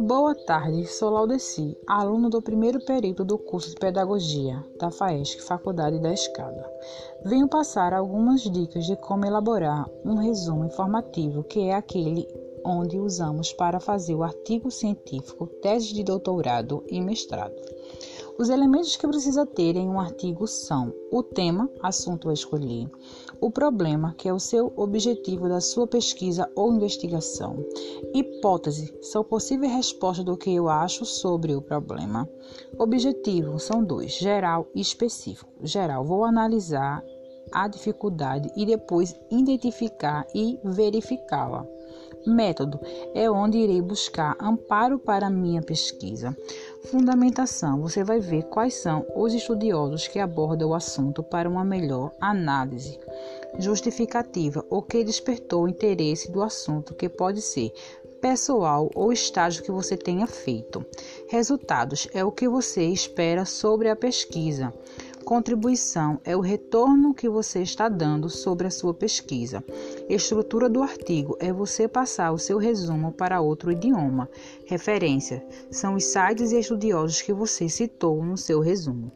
Boa tarde, sou Laudeci, aluno do primeiro período do curso de Pedagogia da FAESC, Faculdade da Escada. Venho passar algumas dicas de como elaborar um resumo informativo, que é aquele onde usamos para fazer o artigo científico, tese de doutorado e mestrado. Os elementos que precisa ter em um artigo são o tema, assunto a escolher, o problema, que é o seu objetivo da sua pesquisa ou investigação, hipótese, são possíveis respostas do que eu acho sobre o problema. Objetivo são dois, geral e específico. Geral, vou analisar a dificuldade e depois identificar e verificá-la. Método é onde irei buscar amparo para minha pesquisa. Fundamentação: você vai ver quais são os estudiosos que abordam o assunto para uma melhor análise. Justificativa: o que despertou o interesse do assunto, que pode ser pessoal ou estágio que você tenha feito. Resultados: é o que você espera sobre a pesquisa. Contribuição é o retorno que você está dando sobre a sua pesquisa. Estrutura do artigo é você passar o seu resumo para outro idioma. Referência são os sites e estudiosos que você citou no seu resumo.